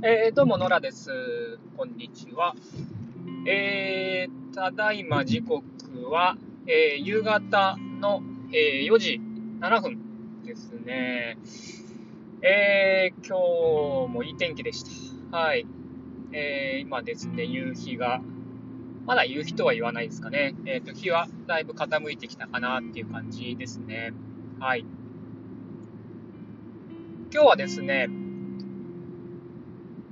えー、どうも、野良です。こんにちは。えー、ただいま時刻は、えー、夕方の、えー、4時7分ですね。え、今日もいい天気でした。はい。え、今ですね、夕日が、まだ夕日とは言わないですかね。えっ、と、日はだいぶ傾いてきたかなっていう感じですね。はい。今日はですね、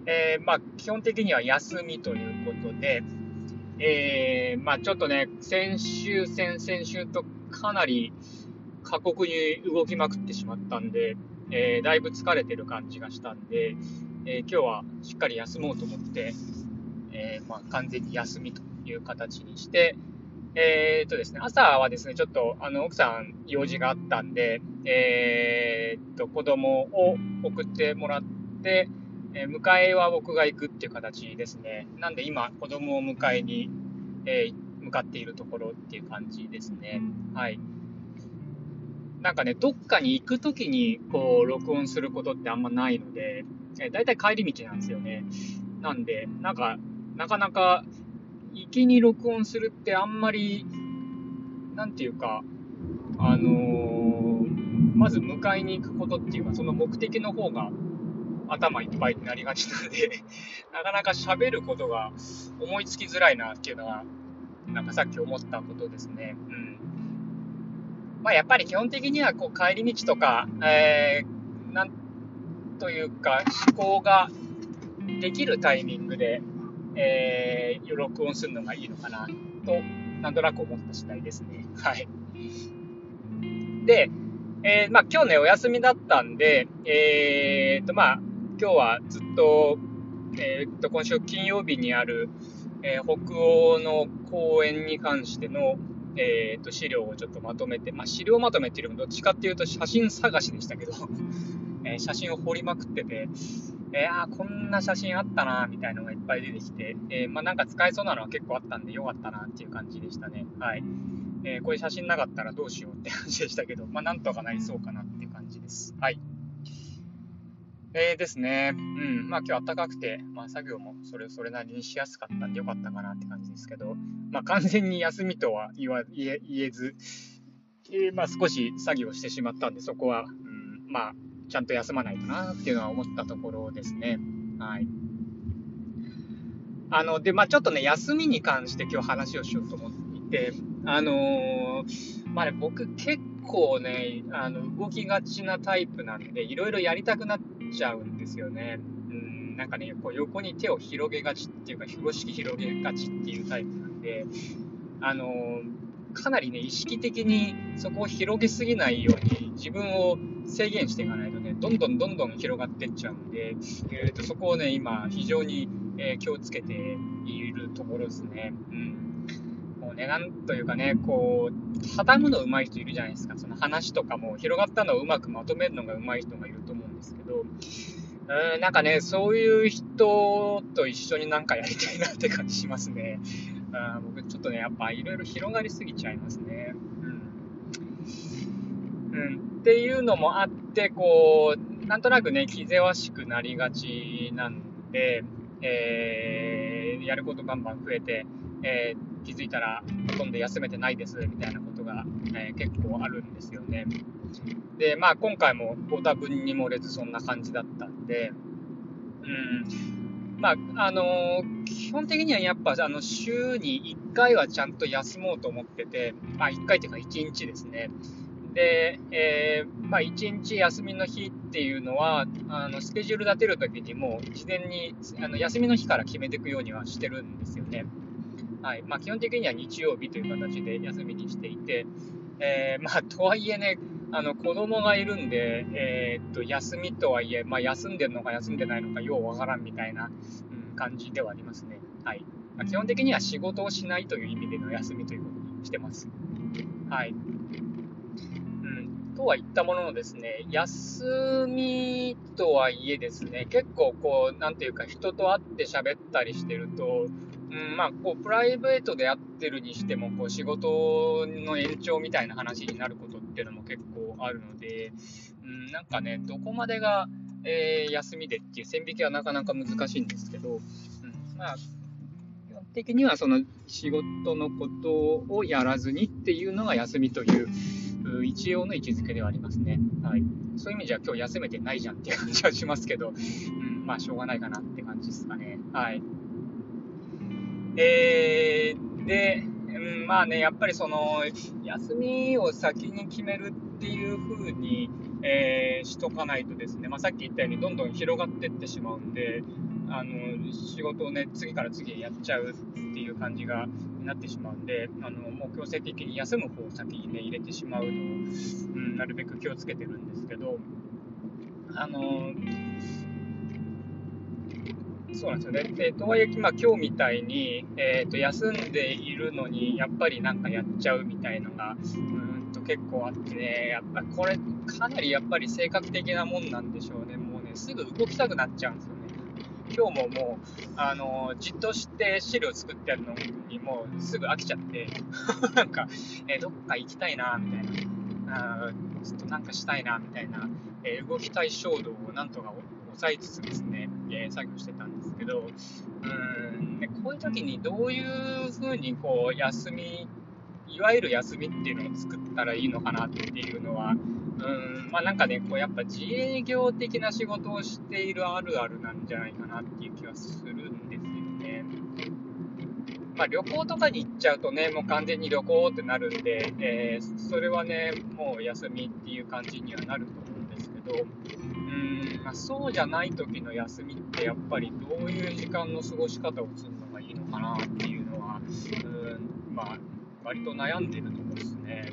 えー、まあ、基本的には休みということで、えー、まあ、ちょっとね、先週、先々週とかなり過酷に動きまくってしまったんで、えー、だいぶ疲れてる感じがしたんで、え今日はしっかり休もうと思って、えまあ、完全に休みという形にして、えー、っとですね、朝はですね、ちょっと、あの、奥さん用事があったんで、えー、っと、子供を送ってもらって、えー、迎えは僕が行くっていう形ですね。なんで今、子供を迎えに、えー、向かっているところっていう感じですね。はい。なんかね、どっかに行くときに、こう、録音することってあんまないので、えー、だいたい帰り道なんですよね。なんで、なんか、なかなか、行きに録音するってあんまり、なんていうか、あのー、まず迎えに行くことっていうか、その目的の方が頭いっぱいになりがちなので なかなか喋ることが思いつきづらいなっていうのは、なんかさっき思ったことですね。うん。まあやっぱり基本的にはこう帰り道とか、えー、なんというか思考ができるタイミングで、えー、録音するのがいいのかなと、なんとなく思った次第ですね。はい。で、えー、まあ今日ね、お休みだったんで、えー、とまあ今日はずっと、えー、っと今週金曜日にある、えー、北欧の公演に関しての、えー、っと資料をちょっとまとめて、まあ、資料まとめっていうよりもどっちかっていうと写真探しでしたけど、え写真を掘りまくってて、え、あこんな写真あったなみたいなのがいっぱい出てきて、えまあ、なんか使えそうなのは結構あったんでよかったなっていう感じでしたね。はい。えこれ写真なかったらどうしようって感じでしたけど、まあ、なんとかなりそうかなっていう感じです。はい。えー、ですね。うん。まあ今日暖かくて、まあ作業もそれそれなりにしやすかったんでよかったかなって感じですけど、まあ完全に休みとは言わ言え言えず、えー、まあ少し作業してしまったんで、そこは、うん、まあちゃんと休まないとなっていうのは思ったところですね。はい。あの、で、まあちょっとね、休みに関して今日話をしようと思っていて、あのー、まあね、僕結構ね、あの、動きがちなタイプなんで、いろいろやりたくなってちゃうんですよね。うん、なんかね、こう横に手を広げがちっていうか、風呂敷広げがちっていうタイプなんで、あのかなりね、意識的にそこを広げすぎないように自分を制限していかないとね、どんどんどんどん広がっていっちゃうんで、えーと、そこをね、今、非常に、えー、気をつけているところですね。うんもうね、なんというかね、こう、畳むの上手い人いるじゃないですか。その話とかも広がったのをうまくまとめるのが上手い人がいるんですけど、うん、なんかね、そういう人と一緒になんかやりたいなって感じしますね。あ僕ちょっとね、やっぱいろいろ広がりすぎちゃいますね。うん。うん。っていうのもあって、こう、なんとなくね、気ぜわしくなりがちなんで、えー、やることバンバン増えて、えー、気づいたらほとんど休めてないですみたいなこ、えー、結構あるんですよね。で、まあ今回もご多分に漏れずそんな感じだったんで、うん、まあ、あのー、基本的にはやっぱあの週に1回はちゃんと休もうと思ってて、まあ1回というか1日ですね。で、えー、まあ、1日休みの日っていうのは、あのスケジュール立てるときにもう事前にあの休みの日から決めていくようにはしてるんですよね。はいまあ、基本的には日曜日という形で休みにしていて、えー、まあ、とはいえね、あの子供がいるんで、えー、っと休みとはいえ、まあ、休んでるのか休んでないのかようわからんみたいな、うん、感じではありますね。はいまあ、基本的には仕事をしないという意味での休みということにしてます。はい。とは言ったもののですね、休みとはいえですね、結構こう、なんていうか人と会って喋ったりしてると、うんまあ、こうプライベートでやってるにしてもこう仕事の延長みたいな話になることっていうのも結構あるので、うん、なんかねどこまでが、えー、休みでっていう線引きはなかなか難しいんですけど、うんまあ、基本的にはその仕事のことをやらずにっていうのが休みという一応の位置づけではありますね。はい、そういう意味じゃ今日休めてないじゃんっていう感じはしますけど、うん、まあしょうがないかなって感じですかね。はい。えー、で、うん、まあね、やっぱりその、休みを先に決めるっていう風に、えー、しとかないとですね、まあ、さっき言ったようにどんどん広がっていってしまうんで、あの仕事をね、次から次へやっちゃうっていう感じがなってしまうんで、あのもう強制的に休む方を先にね、入れてしまうのを、うん、なるべく気をつけてるんですけど、あのそうなんですよね。でとはいえ、まあ、今日みたいに、えーと、休んでいるのに、やっぱりなんかやっちゃうみたいのが、うんと結構あってね、やっぱこれ、かなりやっぱり性格的なもんなんでしょうね。もうね、すぐ動きたくなっちゃうんですよね。今日ももう、あのじっとして資料作ってやるのにもうすぐ飽きちゃって、なんか、えー、どっか行きたいな、みたいな。あちょっとなんかしたいな、みたいな、えー、動きたい衝動をなんとか抑えつつですね、えー、作業してたんですけど、うんでこういう時にどういうふうにこう休み、いわゆる休みっていうのを作ったらいいのかなっていうのは、うんまあ、なんかね、こうやっぱ自営業的な仕事をしているあるあるなんじゃないかなっていう気はするんですよね。まあ、旅行とかに行っちゃうとね、もう完全に旅行ってなるんで、えー、それはね、もう休みっていう感じにはなると思うんですけど、うんまあ、そうじゃない時の休みってやっぱりどういう時間の過ごし方をするのがいいのかなっていうのは、うんまあ、割と悩んでるところですね。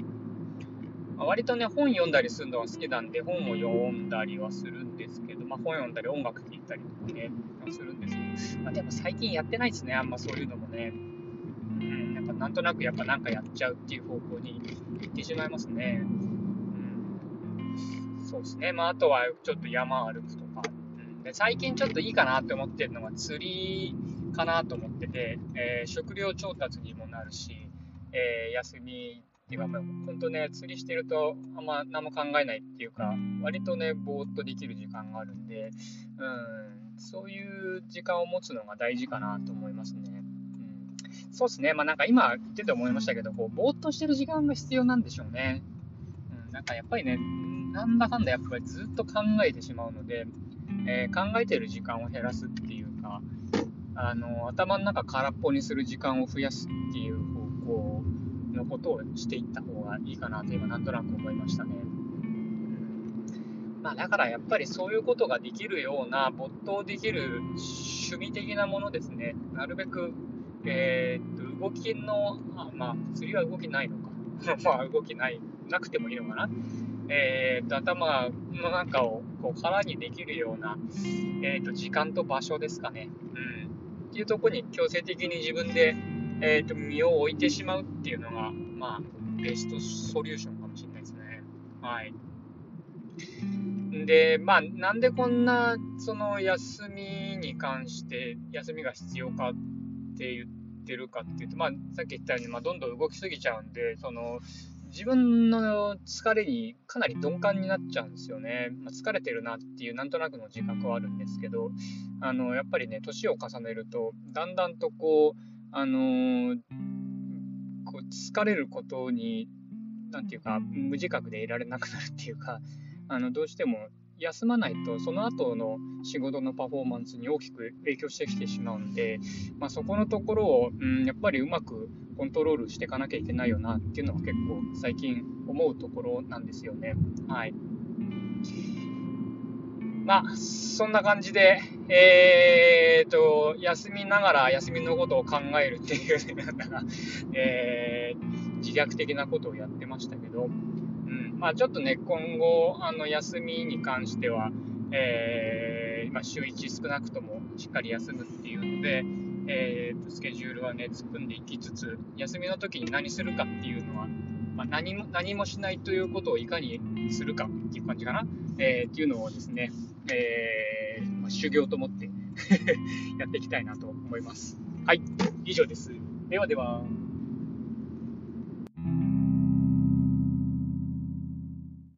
まあ、割とね、本読んだりするのは好きなんで、本を読んだりはするんですけど、まあ、本読んだり音楽聴いたりとかね、するんですけど、まあ、でも最近やってないですね、あんまそういうのもね。うん、なんかなんとなくやっぱなんかやっちゃうっていう方向に行ってしまいますね。そうですね。まあ、あとはちょっと山歩くとか。で最近ちょっといいかなって思ってるのが釣りかなと思ってて、えー、食料調達にもなるし、えー、休みっていうか、まあ、本当ね、釣りしてるとあんま何も考えないっていうか、割とね、ぼーっとできる時間があるんで、うん、そういう時間を持つのが大事かなと思いますね。うん、そうですね、まあなんか今言ってて思いましたけど、こうぼーっとしてる時間が必要なんでしょうね。うん、なんかやっぱりね、なんだかんだやっぱりずっと考えてしまうので、えー、考えてる時間を減らすっていうか、あの頭の中空っぽにする時間を増やすっていう方向のことをしていった方がいいかなと今なんとなく思いましたね。まあ、だからやっぱりそういうことができるような没頭できる趣味的なものですね。なるべく、えー、っと動きの、あまあ、釣りは動きないのか。まあ、動きない、なくてもいいのかな。えー、っと頭の中をこう空にできるような、えー、っと時間と場所ですかね。うん。っていうとこに強制的に自分でえーと、身を置いてしまうっていうのが、まあ、ベストソリューションかもしれないですね。はい。で、まあ、なんでこんな、その、休みに関して、休みが必要かって言ってるかっていうと、まあ、さっき言ったように、まあ、どんどん動きすぎちゃうんで、その、自分の疲れにかなり鈍感になっちゃうんですよね。まあ、疲れてるなっていうなんとなくの自覚はあるんですけど、あのやっぱりね、年を重ねると、だんだんとこう、あのー、こう疲れることに、何て言うか、無自覚でいられなくなるっていうか、あのどうしても休まないと、その後の仕事のパフォーマンスに大きく影響してきてしまうんで、まあ、そこのところを、うん、やっぱりうまくコントロールしていかなきゃいけないよなっていうのは結構最近思うところなんですよね。はい。まあ、そんな感じで、えーと、休みながら休みのことを考えるっていう、な、えー、自虐的なことをやってましたけど、まあちょっとね、今後、あの、休みに関しては、えー、まあ、週1少なくともしっかり休むっていうので、えーと、スケジュールはね、組んでいきつつ、休みの時に何するかっていうのは、まあ、何も何もしないということをいかにするかっていう感じかな、えー、っていうのをですね、えー、まあ、修行と思って やっていきたいなと思います。はい、以上です。ではでは。